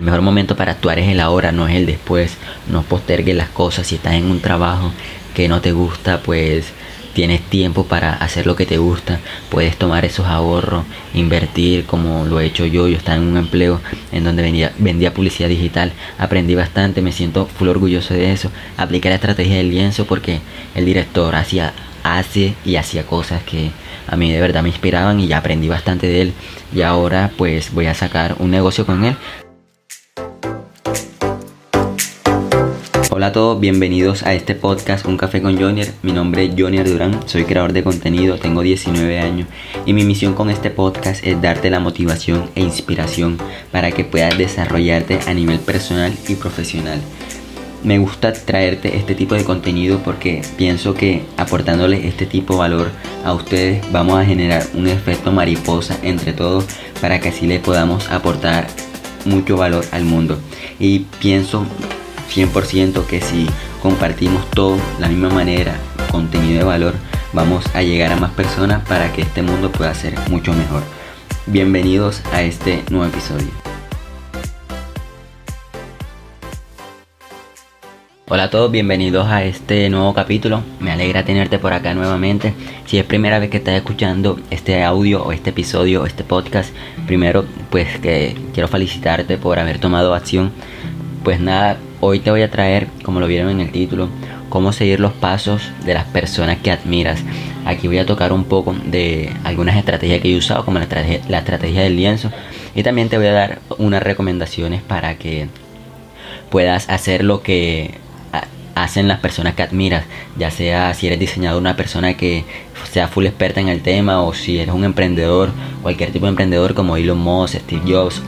El mejor momento para actuar es el ahora, no es el después. No postergues las cosas. Si estás en un trabajo que no te gusta, pues tienes tiempo para hacer lo que te gusta. Puedes tomar esos ahorros, invertir como lo he hecho yo. Yo estaba en un empleo en donde vendía, vendía publicidad digital. Aprendí bastante, me siento full orgulloso de eso. Apliqué la estrategia del lienzo porque el director hacía, hace y hacía cosas que a mí de verdad me inspiraban y ya aprendí bastante de él. Y ahora pues voy a sacar un negocio con él. Hola a todos, bienvenidos a este podcast Un Café con Jonier. Mi nombre es Jonier Durán, soy creador de contenido, tengo 19 años y mi misión con este podcast es darte la motivación e inspiración para que puedas desarrollarte a nivel personal y profesional. Me gusta traerte este tipo de contenido porque pienso que aportándole este tipo de valor a ustedes vamos a generar un efecto mariposa entre todos para que así le podamos aportar mucho valor al mundo. Y pienso 100% que si compartimos todo la misma manera, contenido de valor, vamos a llegar a más personas para que este mundo pueda ser mucho mejor. Bienvenidos a este nuevo episodio. Hola a todos, bienvenidos a este nuevo capítulo. Me alegra tenerte por acá nuevamente. Si es primera vez que estás escuchando este audio o este episodio o este podcast, primero pues que quiero felicitarte por haber tomado acción. Pues nada, Hoy te voy a traer, como lo vieron en el título, cómo seguir los pasos de las personas que admiras. Aquí voy a tocar un poco de algunas estrategias que he usado, como la estrategia, del lienzo. Y también te voy a dar unas recomendaciones para que puedas hacer lo que hacen las personas que admiras, ya sea si eres diseñador, una persona que sea full experta en el tema, o si eres un emprendedor, cualquier tipo de emprendedor como Elon Musk, Steve Jobs,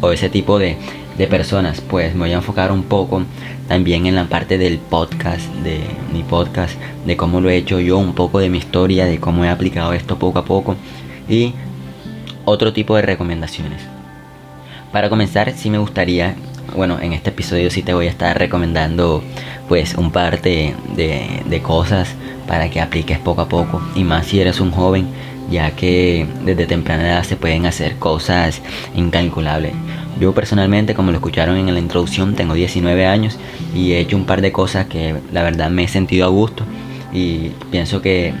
o ese tipo de de personas, pues me voy a enfocar un poco también en la parte del podcast, de mi podcast, de cómo lo he hecho yo, un poco de mi historia, de cómo he aplicado esto poco a poco y otro tipo de recomendaciones. Para comenzar, sí me gustaría, bueno, en este episodio sí te voy a estar recomendando pues un par de, de cosas para que apliques poco a poco y más si eres un joven ya que desde temprana edad se pueden hacer cosas incalculables. Yo personalmente, como lo escucharon en la introducción, tengo 19 años y he hecho un par de cosas que la verdad me he sentido a gusto y pienso que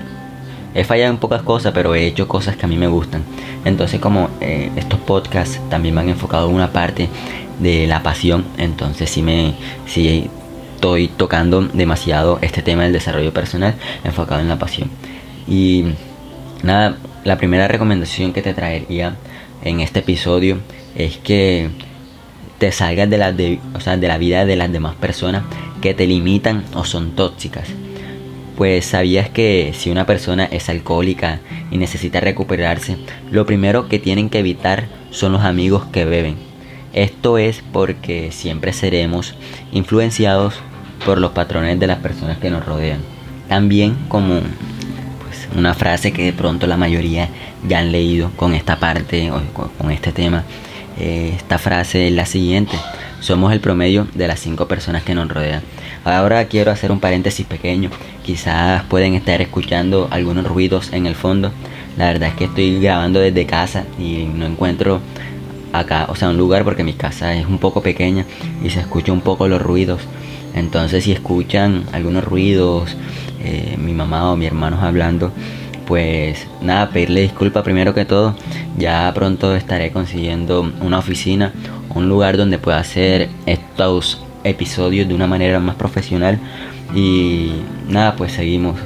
he fallado en pocas cosas, pero he hecho cosas que a mí me gustan. Entonces, como eh, estos podcasts también me han enfocado en una parte de la pasión, entonces sí me sí estoy tocando demasiado este tema del desarrollo personal enfocado en la pasión. Y nada, la primera recomendación que te traería en este episodio es que te salgas de la, de, de la vida de las demás personas que te limitan o son tóxicas. Pues sabías que si una persona es alcohólica y necesita recuperarse, lo primero que tienen que evitar son los amigos que beben. Esto es porque siempre seremos influenciados por los patrones de las personas que nos rodean. También como una frase que de pronto la mayoría ya han leído con esta parte o con este tema eh, esta frase es la siguiente. Somos el promedio de las cinco personas que nos rodean. Ahora quiero hacer un paréntesis pequeño. Quizás pueden estar escuchando algunos ruidos en el fondo. La verdad es que estoy grabando desde casa y no encuentro acá, o sea, un lugar porque mi casa es un poco pequeña y se escucha un poco los ruidos. Entonces si escuchan algunos ruidos, eh, mi mamá o mi hermano hablando, pues nada, pedirle disculpas primero que todo. Ya pronto estaré consiguiendo una oficina, un lugar donde pueda hacer estos episodios de una manera más profesional. Y nada, pues seguimos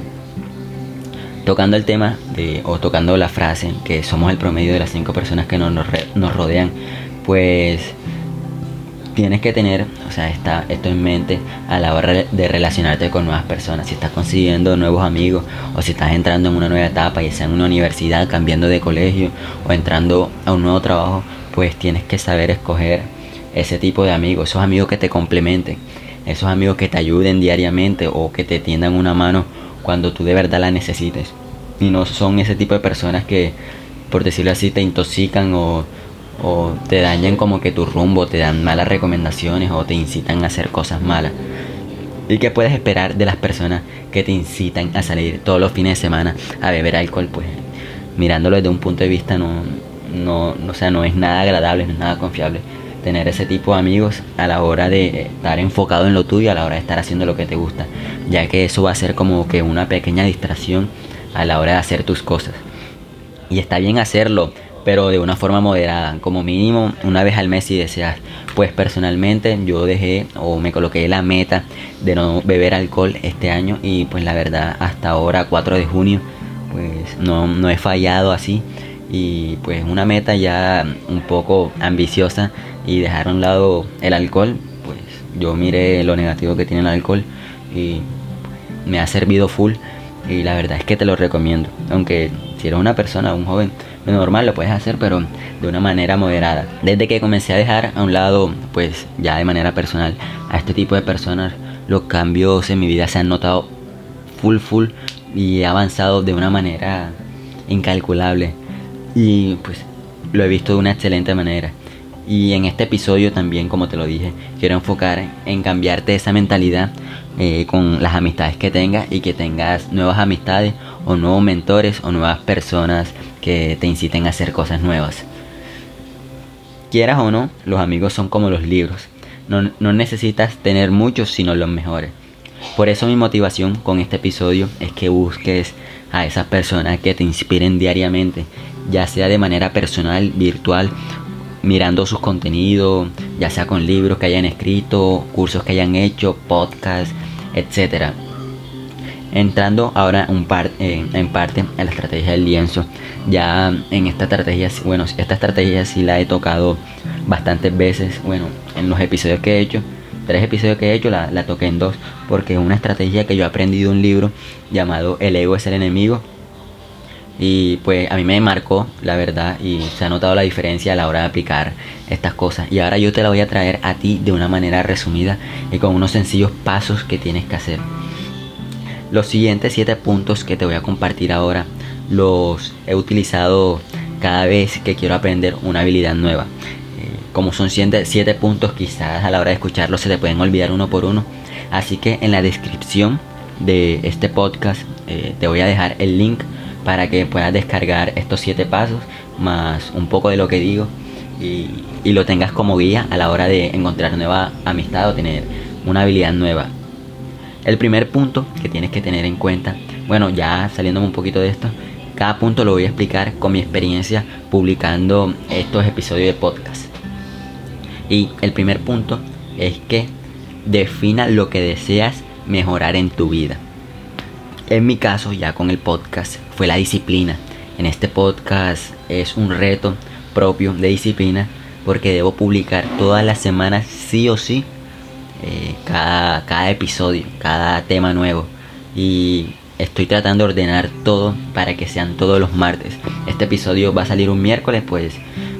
tocando el tema de, o tocando la frase que somos el promedio de las cinco personas que nos, nos rodean. Pues tienes que tener, o sea, está esto en mente a la hora de relacionarte con nuevas personas. Si estás consiguiendo nuevos amigos o si estás entrando en una nueva etapa, ya sea en una universidad, cambiando de colegio o entrando a un nuevo trabajo, pues tienes que saber escoger ese tipo de amigos, esos amigos que te complementen, esos amigos que te ayuden diariamente o que te tiendan una mano cuando tú de verdad la necesites. Y no son ese tipo de personas que, por decirlo así, te intoxican o o te dañan como que tu rumbo, te dan malas recomendaciones o te incitan a hacer cosas malas. ¿Y qué puedes esperar de las personas que te incitan a salir todos los fines de semana a beber alcohol? Pues mirándolo desde un punto de vista no, no, sea, no es nada agradable, no es nada confiable. tener ese tipo de amigos a la hora de estar enfocado en lo tuyo, a la hora de estar haciendo lo que te gusta, ya que eso va a ser como que una pequeña distracción a la hora de hacer tus cosas. Y está bien hacerlo, pero de una forma moderada, como mínimo una vez al mes si deseas. Pues personalmente yo dejé o me coloqué la meta de no beber alcohol este año y pues la verdad hasta ahora 4 de junio pues no, no he fallado así y pues una meta ya un poco ambiciosa y dejar a un lado el alcohol, pues yo miré lo negativo que tiene el alcohol y me ha servido full y la verdad es que te lo recomiendo, aunque si eres una persona, un joven, normal lo puedes hacer pero de una manera moderada. Desde que comencé a dejar a un lado, pues ya de manera personal, a este tipo de personas, los cambios en mi vida se han notado full full y he avanzado de una manera incalculable y pues lo he visto de una excelente manera. Y en este episodio también, como te lo dije, quiero enfocar en cambiarte esa mentalidad eh, con las amistades que tengas y que tengas nuevas amistades o nuevos mentores o nuevas personas que te inciten a hacer cosas nuevas. Quieras o no, los amigos son como los libros. No, no necesitas tener muchos, sino los mejores. Por eso mi motivación con este episodio es que busques a esas personas que te inspiren diariamente ya sea de manera personal, virtual, mirando sus contenidos, ya sea con libros que hayan escrito, cursos que hayan hecho, podcasts, etc. Entrando ahora un par, en parte en la estrategia del lienzo, ya en esta estrategia, bueno, esta estrategia sí la he tocado bastantes veces, bueno, en los episodios que he hecho, tres episodios que he hecho, la, la toqué en dos, porque es una estrategia que yo he aprendido en un libro llamado El ego es el enemigo, y pues a mí me marcó, la verdad, y se ha notado la diferencia a la hora de aplicar estas cosas. Y ahora yo te la voy a traer a ti de una manera resumida y con unos sencillos pasos que tienes que hacer. Los siguientes 7 puntos que te voy a compartir ahora los he utilizado cada vez que quiero aprender una habilidad nueva. Eh, como son 7 puntos, quizás a la hora de escucharlos se te pueden olvidar uno por uno. Así que en la descripción de este podcast eh, te voy a dejar el link para que puedas descargar estos siete pasos más un poco de lo que digo y, lo tengas como guía a la hora de encontrar nueva amistad o tener una habilidad nueva. El primer punto que tienes que tener en cuenta, bueno, ya saliéndome un poquito de esto, cada punto lo voy a explicar con mi experiencia publicando estos episodios de podcast. Y el primer punto es que defina lo que deseas mejorar en tu vida. En mi caso, ya con el podcast, fue la disciplina. En este podcast es un reto propio de disciplina porque debo publicar todas las semanas sí o sí eh, cada, cada episodio, cada tema nuevo. Y estoy tratando de ordenar todo para que sean todos los martes. Este episodio va a salir un miércoles, pues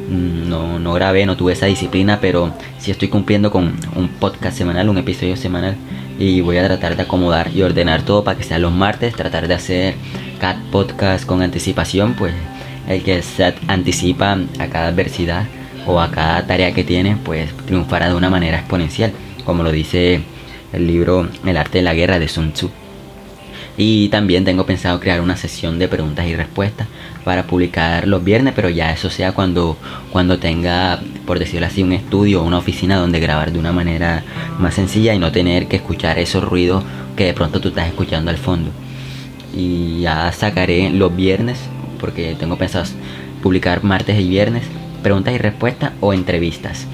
mm, no, no grabé, no tuve esa disciplina, pero sí estoy cumpliendo con un podcast semanal, un episodio semanal y voy a tratar de acomodar y ordenar todo para que sea los martes, tratar de hacer cada podcast con anticipación, pues el que se anticipa a cada adversidad o a cada tarea que tiene, pues triunfará de una manera exponencial, como lo dice el libro El arte de la guerra de Sun Tzu. Y también tengo pensado crear una sesión de preguntas y respuestas para publicar los viernes, pero ya eso sea cuando, cuando tenga, por decirlo así, un estudio o una oficina donde grabar de una manera más sencilla y no tener que escuchar esos ruidos que de pronto tú estás escuchando al fondo. Y ya sacaré los viernes, porque tengo pensado publicar martes y viernes, preguntas y respuestas o entrevistas.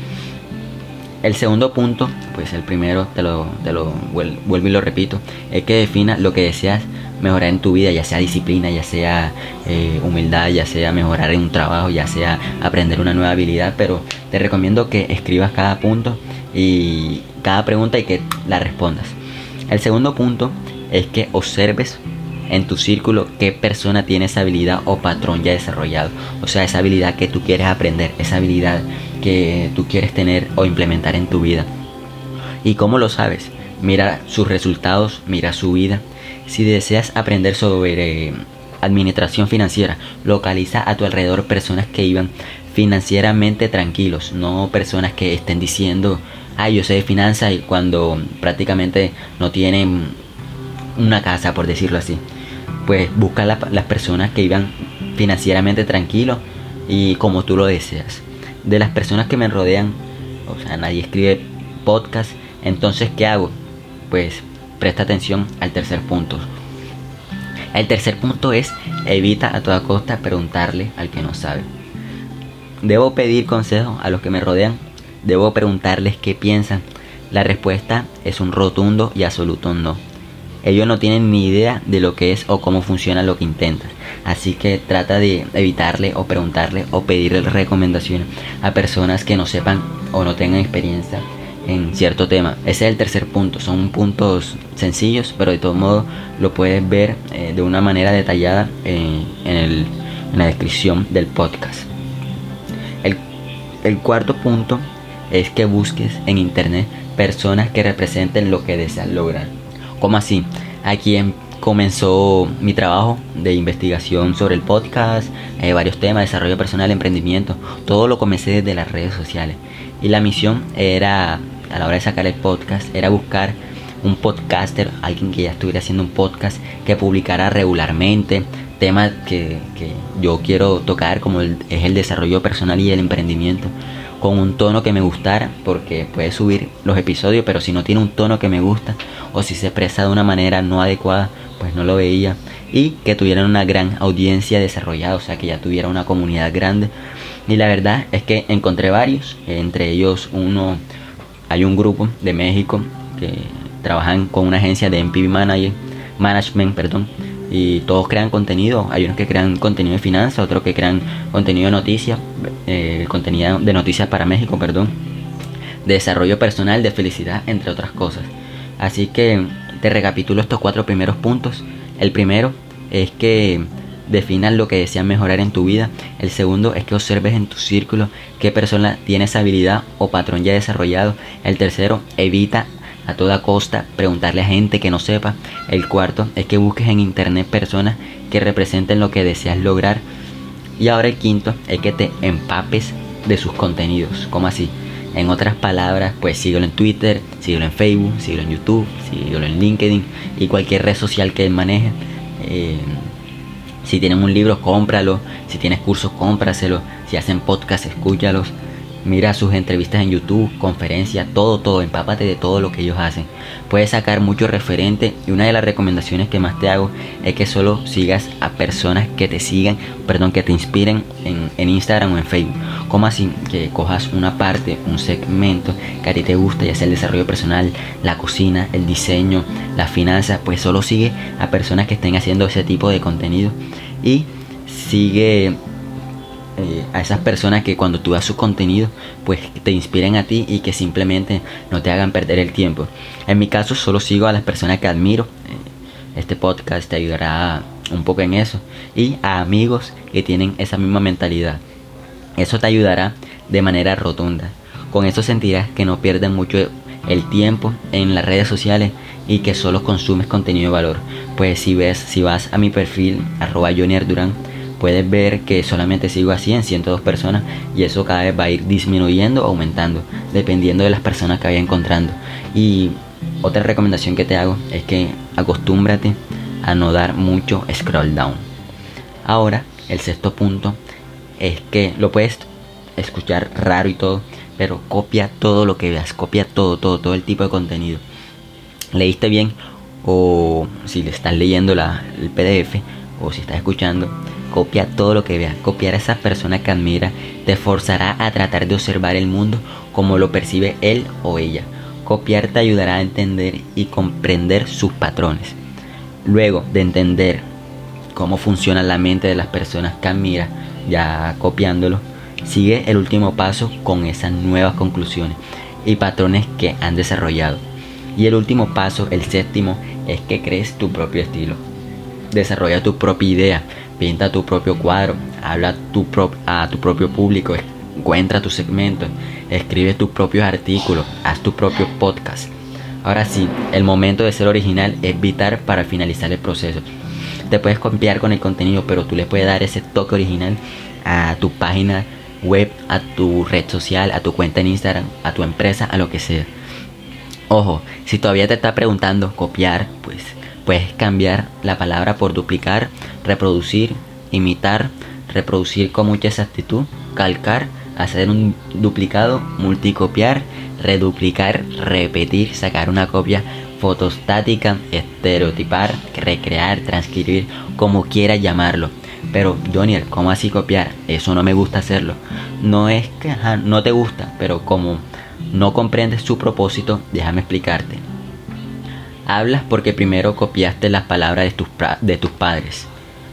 El segundo punto, pues el primero te lo, lo vuelvo y lo repito, es que defina lo que deseas mejorar en tu vida, ya sea disciplina, ya sea eh, humildad, ya sea mejorar en un trabajo, ya sea aprender una nueva habilidad, pero te recomiendo que escribas cada punto y cada pregunta y que la respondas. El segundo punto es que observes en tu círculo qué persona tiene esa habilidad o patrón ya desarrollado. O sea, esa habilidad que tú quieres aprender, esa habilidad que tú quieres tener o implementar en tu vida. ¿Y cómo lo sabes? Mira sus resultados, mira su vida. Si deseas aprender sobre administración financiera, localiza a tu alrededor personas que iban financieramente tranquilos, no personas que estén diciendo, ah, yo sé de finanzas y cuando prácticamente no tienen una casa, por decirlo así. Pues busca las personas que iban financieramente tranquilos y como tú lo deseas de las personas que me rodean, o sea, nadie escribe podcast. Entonces, ¿qué hago? Pues presta atención al tercer punto. El tercer punto es evita a toda costa preguntarle al que no sabe. Debo pedir consejo a los que me rodean. Debo preguntarles qué piensan. La respuesta es un rotundo y absoluto no. Ellos no tienen ni idea de lo que es o cómo funciona lo que intentas. Así que trata de evitarle o preguntarle o pedirle recomendaciones a personas que no sepan o no tengan experiencia en cierto tema. Ese es el tercer punto. Son puntos sencillos, pero de todo modo lo puedes ver eh, de una manera detallada eh, en, la descripción del podcast. El, el cuarto punto es que busques en internet personas que representen lo que deseas lograr. ¿Cómo así? Aquí comenzó mi trabajo de investigación sobre el podcast, eh, varios temas, desarrollo personal, emprendimiento. Todo lo comencé desde las redes sociales. Y la misión era, a la hora de sacar el podcast, era buscar un podcaster, alguien que ya estuviera haciendo un podcast, que publicara regularmente temas que, yo quiero tocar, como es el desarrollo personal y el emprendimiento con un tono que me gustara, porque puede subir los episodios, pero si no tiene un tono que me gusta o si se expresa de una manera no adecuada, pues no lo veía. Y que tuvieran una gran audiencia desarrollada, o sea, que ya tuviera una comunidad grande. Y la verdad es que encontré varios, entre ellos uno, hay un grupo de México que trabajan con una agencia de MPV Manager, Management, perdón, y todos crean contenido. Hay unos que crean contenido de finanzas, otros que crean contenido de noticias, eh, contenido de noticias para México, perdón, de desarrollo personal, de felicidad, entre otras cosas. Así que te recapitulo estos cuatro primeros puntos. El primero es que definas lo que deseas mejorar en tu vida. El segundo es que observes en tu círculo qué persona tiene esa habilidad o patrón ya desarrollado. El tercero, evita a toda costa preguntarle a gente que no sepa. El cuarto es que busques en internet personas que representen lo que deseas lograr. Y ahora el quinto es que te empapes de sus contenidos. ¿Cómo así? En otras palabras, pues síguelo en Twitter, síguelo en Facebook, síguelo en YouTube, síguelo en LinkedIn y cualquier red social que él maneje. Eh, si tienen un libro, cómpralo. Si tienes cursos, cómpraselo. Si hacen podcast, escúchalos. Mira sus entrevistas en YouTube, conferencias, todo, todo, empápate de todo lo que ellos hacen. Puedes sacar mucho referente y una de las recomendaciones que más te hago es que solo sigas a personas que te sigan, perdón, que te inspiren en, Instagram o en Facebook. Como así que cojas una parte, un segmento que a ti te gusta, ya sea el desarrollo personal, la cocina, el diseño, las finanzas, pues solo sigue a personas que estén haciendo ese tipo de contenido y sigue eh, a esas personas que cuando tú das su contenido pues te inspiren a ti y que simplemente no te hagan perder el tiempo. En mi caso solo sigo a las personas que admiro. Eh, este podcast te ayudará un poco en eso. Y a amigos que tienen esa misma mentalidad. Eso te ayudará de manera rotunda. Con eso sentirás que no pierdes mucho el tiempo en las redes sociales y que solo consumes contenido de valor. Pues si ves, si vas a mi perfil, arroba Johnny Durán, puedes ver que solamente sigo así en 102 personas y eso cada vez va a ir disminuyendo o aumentando dependiendo de las personas que vaya encontrando. Y otra recomendación que te hago es que acostúmbrate a no dar mucho scroll down. Ahora, el sexto punto es que lo puedes escuchar raro y todo, pero copia todo lo que veas, copia todo, todo, todo el tipo de contenido. ¿Leíste bien? O si le estás leyendo la, el PDF o si estás escuchando, Copia todo lo que veas. Copiar a esa persona que admira te forzará a tratar de observar el mundo como lo percibe él o ella. Copiar te ayudará a entender y comprender sus patrones. Luego de entender cómo funciona la mente de las personas que admira, ya copiándolo, sigue el último paso con esas nuevas conclusiones y patrones que han desarrollado. Y el último paso, el séptimo, es que crees tu propio estilo. Desarrolla tu propia idea, pinta tu propio cuadro, habla a tu propio público, encuentra tu segmento, escribe tus propios artículos, haz tu propio podcast. Ahora sí, el momento de ser original es vital para finalizar el proceso. Te puedes copiar con el contenido, pero tú le puedes dar ese toque original a tu página web, a tu red social, a tu cuenta en Instagram, a tu empresa, a lo que sea. Ojo, si todavía te está preguntando copiar, pues Puedes cambiar la palabra por duplicar, reproducir, imitar, reproducir con mucha exactitud, calcar, hacer un duplicado, multicopiar, reduplicar, repetir, sacar una copia fotostática, estereotipar, recrear, transcribir, como quiera llamarlo. Pero, Donier, ¿cómo así copiar? Eso no me gusta hacerlo. No es que no te gusta, pero como no comprendes su propósito, déjame explicarte. Hablas porque primero copiaste las palabras de tus, de tus padres.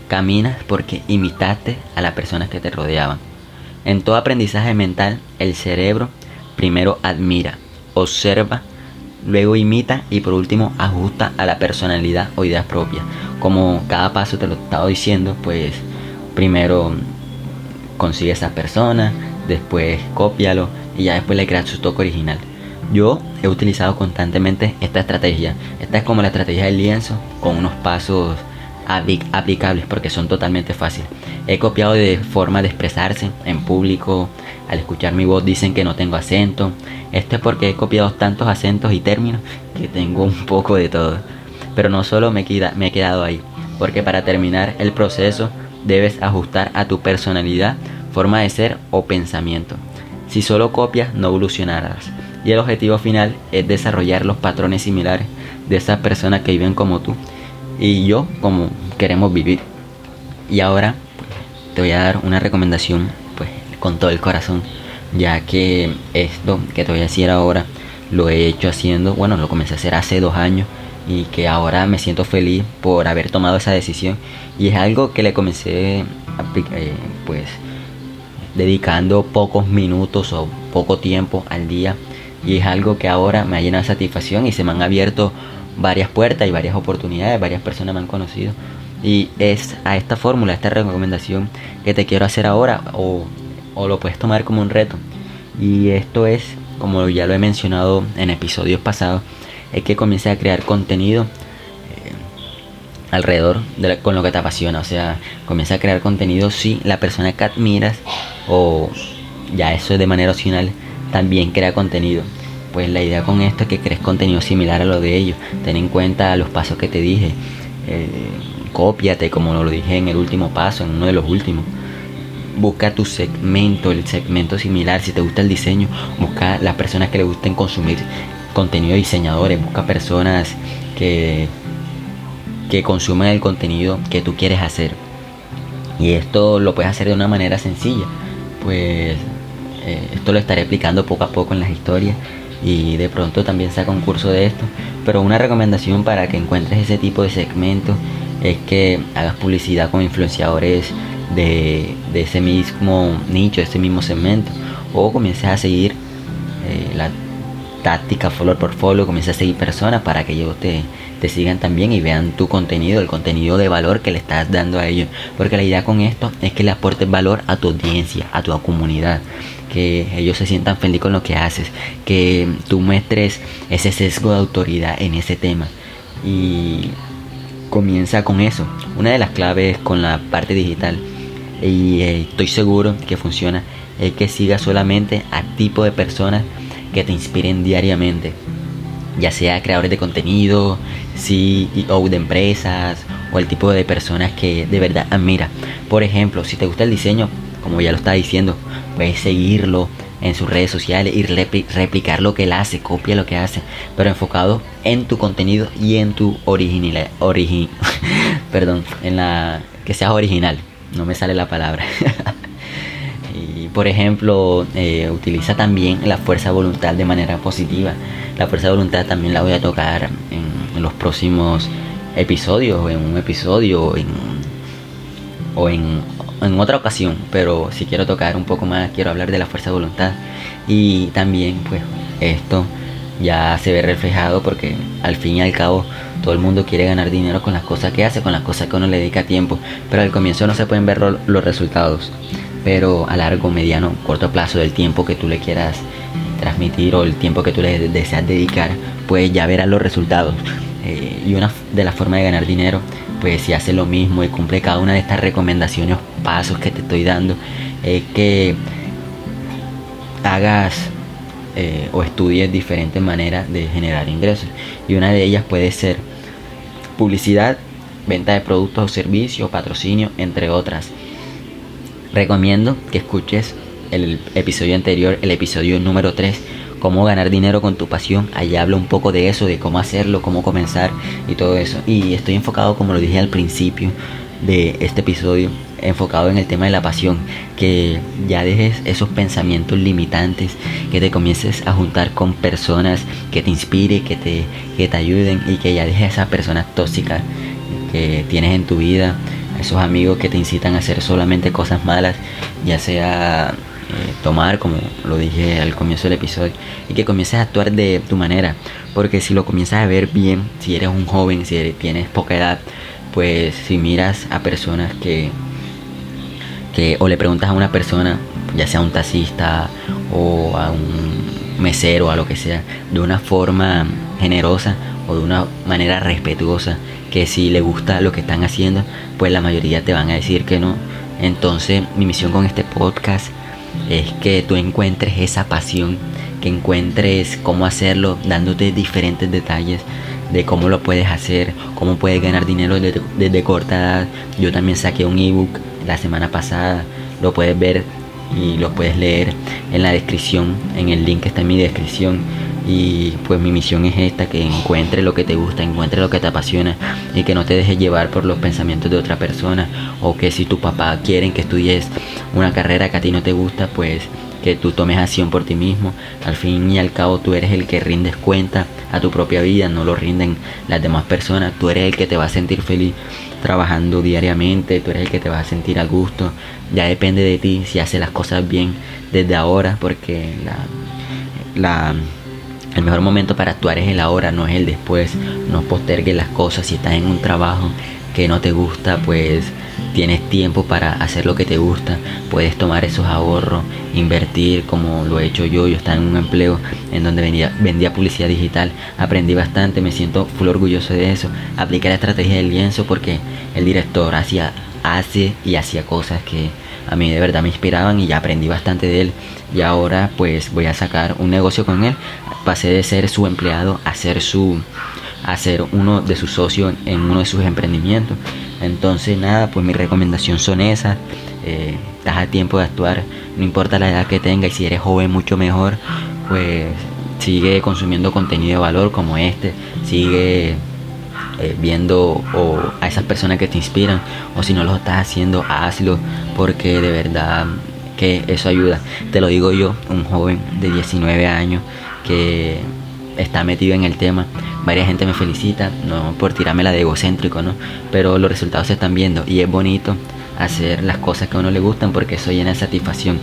Caminas porque imitaste a las personas que te rodeaban. En todo aprendizaje mental, el cerebro primero admira, observa, luego imita y por último ajusta a la personalidad o ideas propias. Como cada paso te lo he estado diciendo, pues primero consigue esa persona, después cópialo y ya después le creas su toque original. Yo he utilizado constantemente esta estrategia. Esta es como la estrategia del lienzo con unos pasos aplicables porque son totalmente fáciles. He copiado de forma de expresarse en público. Al escuchar mi voz dicen que no tengo acento. Esto es porque he copiado tantos acentos y términos que tengo un poco de todo. Pero no solo me, me he quedado ahí, porque para terminar el proceso debes ajustar a tu personalidad, forma de ser o pensamiento. Si solo copias no evolucionarás. Y el objetivo final es desarrollar los patrones similares de esas personas que viven como tú y yo como queremos vivir. Y ahora te voy a dar una recomendación pues con todo el corazón, ya que esto que te voy a decir ahora lo he hecho haciendo, bueno, lo comencé a hacer hace dos años y que ahora me siento feliz por haber tomado esa decisión y es algo que le comencé eh, pues dedicando pocos minutos o poco tiempo al día y es algo que ahora me ha llenado de satisfacción y se me han abierto varias puertas y varias oportunidades, varias personas me han conocido. Y es a esta fórmula, a esta recomendación que te quiero hacer ahora o, o lo puedes tomar como un reto. Y esto es, como ya lo he mencionado en episodios pasados, es que comiences a crear contenido eh, alrededor de con lo que te apasiona. O sea, comienza a crear contenido si la persona que admiras o ya eso es de manera opcional, también crea contenido. Pues la idea con esto es que crees contenido similar a lo de ellos. Ten en cuenta los pasos que te dije. Eh, cópiate como lo dije en el último paso, en uno de los últimos. Busca tu segmento, el segmento similar. Si te gusta el diseño, busca las personas que le gusten consumir contenido diseñadores. Busca personas que, que consuman el contenido que tú quieres hacer. Y esto lo puedes hacer de una manera sencilla. Pues eh, esto lo estaré explicando poco a poco en las historias y de pronto también saca un curso de esto. Pero una recomendación para que encuentres ese tipo de segmentos es que hagas publicidad con influenciadores de, ese mismo nicho, de ese mismo segmento. O comiences a seguir eh, la táctica follow por follow, comiences a seguir personas para que ellos te, te sigan también y vean tu contenido, el contenido de valor que le estás dando a ellos. Porque la idea con esto es que le aportes valor a tu audiencia, a tu comunidad que ellos se sientan felices con lo que haces, que tú muestres ese sesgo de autoridad en ese tema. Y comienza con eso. Una de las claves con la parte digital, y eh, estoy seguro que funciona, es que sigas solamente a tipo de personas que te inspiren diariamente. Ya sea creadores de contenido, CEO de empresas o el tipo de personas que de verdad admira. Por ejemplo, si te gusta el diseño, como ya lo estaba diciendo, puedes seguirlo en sus redes sociales y replicar lo que él hace, copia lo que hace, pero enfocado en tu contenido y en tu originalidad, perdón, en la que seas original, no me sale la palabra. por ejemplo, eh, utiliza también la fuerza de voluntad de manera positiva. La fuerza de voluntad también la voy a tocar en, los próximos episodios, en un episodio o en en otra ocasión, pero si quiero tocar un poco más, quiero hablar de la fuerza de voluntad. Y también pues esto ya se ve reflejado porque al fin y al cabo todo el mundo quiere ganar dinero con las cosas que hace, con las cosas que uno le dedica tiempo, pero al comienzo no se pueden ver los resultados, pero a largo, mediano, corto plazo del tiempo que tú le quieras transmitir o el tiempo que tú le deseas dedicar, pues ya verás los resultados. Eh, y una de las formas de ganar dinero pues si hace lo mismo y cumple cada una de estas recomendaciones o pasos que te estoy dando, es que hagas eh, o estudies diferentes maneras de generar ingresos. Y una de ellas puede ser publicidad, venta de productos o servicios, patrocinio, entre otras. Recomiendo que escuches el episodio anterior, el episodio número 3, cómo ganar dinero con tu pasión. Allí hablo un poco de eso, de cómo hacerlo, cómo comenzar y todo eso. Y estoy enfocado, como lo dije al principio de este episodio, enfocado en el tema de la pasión. Que ya dejes esos pensamientos limitantes, que te comiences a juntar con personas que te inspiren, que te, que te ayuden y que ya dejes esas personas tóxicas que tienes en tu vida, esos amigos que te incitan a hacer solamente cosas malas, ya sea eh, tomar, como lo dije al comienzo del episodio, y que comiences a actuar de tu manera. Porque si lo comienzas a ver bien, si eres un joven, si tienes poca edad, pues si miras a personas que, que o le preguntas a una persona, ya sea un taxista o a un mesero a lo que sea, de una forma generosa o de una manera respetuosa, que si le gusta lo que están haciendo, pues la mayoría te van a decir que no. Entonces mi misión con este podcast es que tú encuentres esa pasión, que encuentres cómo hacerlo, dándote diferentes detalles de cómo lo puedes hacer, cómo puedes ganar dinero desde, corta edad. Yo también saqué un ebook la semana pasada, lo puedes ver y lo puedes leer en la descripción, en el link que está en mi descripción. Y pues mi misión es esta, que encuentre lo que te gusta, encuentre lo que te apasiona y que no te dejes llevar por los pensamientos de otra persona o que si tu papá quieren que estudies una carrera que a ti no te gusta, pues que tú tomes acción por ti mismo. Al fin y al cabo tú eres el que rindes cuenta a tu propia vida, no lo rinden las demás personas. Tú eres el que te va a sentir feliz trabajando diariamente, tú eres el que te va a sentir a gusto. Ya depende de ti si haces las cosas bien desde ahora, porque la, la el mejor momento para actuar es el ahora, no es el después. No postergues las cosas. Si estás en un trabajo que no te gusta, pues tienes tiempo para hacer lo que te gusta, puedes tomar esos ahorros, invertir como lo he hecho yo, yo estaba en un empleo en donde vendía, vendía publicidad digital, aprendí bastante, me siento full orgulloso de eso, apliqué la estrategia del lienzo porque el director hacía, hace y hacía cosas que a mí de verdad me inspiraban y ya aprendí bastante de él. Y ahora pues voy a sacar un negocio con él, pasé de ser su empleado a ser su a ser uno de sus socios en uno de sus emprendimientos. Entonces nada, pues mi recomendación son esas. Eh, estás a tiempo de actuar, no importa la edad que tengas y si eres joven mucho mejor, pues sigue consumiendo contenido de valor como este, sigue eh, viendo a esas personas que te inspiran o si no lo estás haciendo, hazlo porque de verdad que eso ayuda. Te lo digo yo, un joven de 19 años que está metido en el tema varias gente me felicita, no por tirarme la de egocéntrico, ¿no? Pero los resultados se están viendo y es bonito hacer las cosas que a uno le gustan porque eso llena de satisfacción.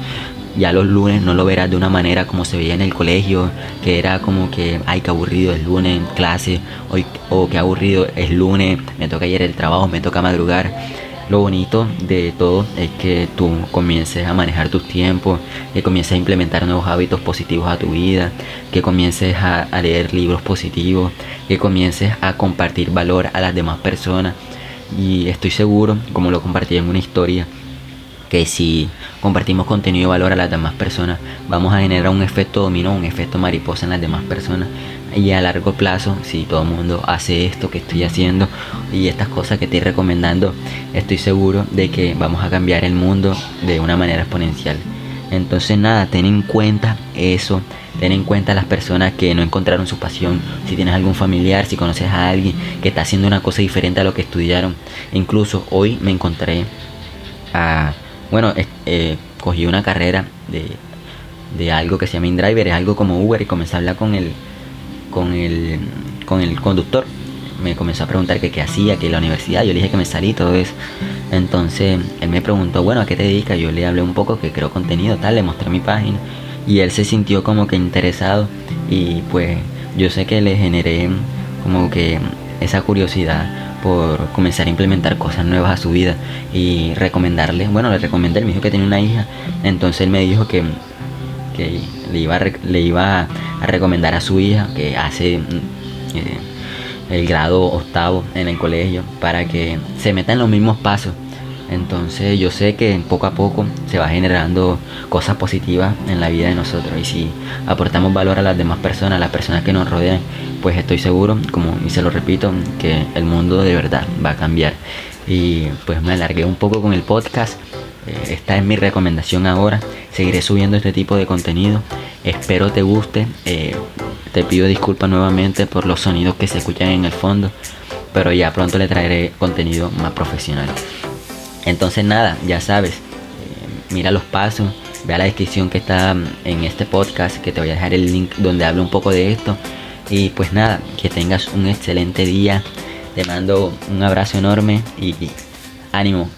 Ya los lunes no lo verás de una manera como se veía en el colegio, que era como que, ay, qué aburrido el lunes clase, o, o qué aburrido es lunes, me toca ir el trabajo, me toca madrugar lo bonito de todo es que tú comiences a manejar tus tiempos, que comiences a implementar nuevos hábitos positivos a tu vida, que comiences a, leer libros positivos, que comiences a compartir valor a las demás personas. Y estoy seguro, como lo compartí en una historia, que si compartimos contenido de valor a las demás personas, vamos a generar un efecto dominó, un efecto mariposa en las demás personas. Y a largo plazo, si todo el mundo hace esto que estoy haciendo y estas cosas que estoy recomendando, estoy seguro de que vamos a cambiar el mundo de una manera exponencial. Entonces nada, ten en cuenta eso, ten en cuenta las personas que no encontraron su pasión, si tienes algún familiar, si conoces a alguien que está haciendo una cosa diferente a lo que estudiaron. Incluso hoy me encontré a bueno, eh, cogí una carrera de, algo que se llama InDriver, es algo como Uber y comencé a hablar con el, con el, con el conductor. Me comenzó a preguntar qué hacía, que la universidad, yo le dije que me salí todo eso. Entonces él me preguntó, bueno, ¿a qué te dedicas? Yo le hablé un poco que creo contenido, tal, le mostré mi página y él se sintió como que interesado y pues yo sé que le generé como que esa curiosidad por comenzar a implementar cosas nuevas a su vida y recomendarle, bueno, le recomendé, él me dijo que tenía una hija, entonces él me dijo que, le, iba a, le iba a recomendar a su hija que hace mm, eh, el grado octavo en el colegio para que se meta en los mismos pasos entonces yo sé que poco a poco se va generando cosas positivas en la vida de nosotros y si aportamos valor a las demás personas, a las personas que nos rodean, pues estoy seguro, como y se lo repito, que el mundo de verdad va a cambiar. Y pues me alargué un poco con el podcast. Eh, esta es mi recomendación ahora. Seguiré subiendo este tipo de contenido. Espero te guste. Eh, te pido disculpas nuevamente por los sonidos que se escuchan en el fondo. Pero ya pronto le traeré contenido más profesional. Entonces nada, ya sabes. mira los pasos. Ve la descripción que está en este podcast. Que te voy a dejar el link donde hablo un poco de esto. Y pues nada, que tengas un excelente día. Te mando un abrazo enorme y ánimo,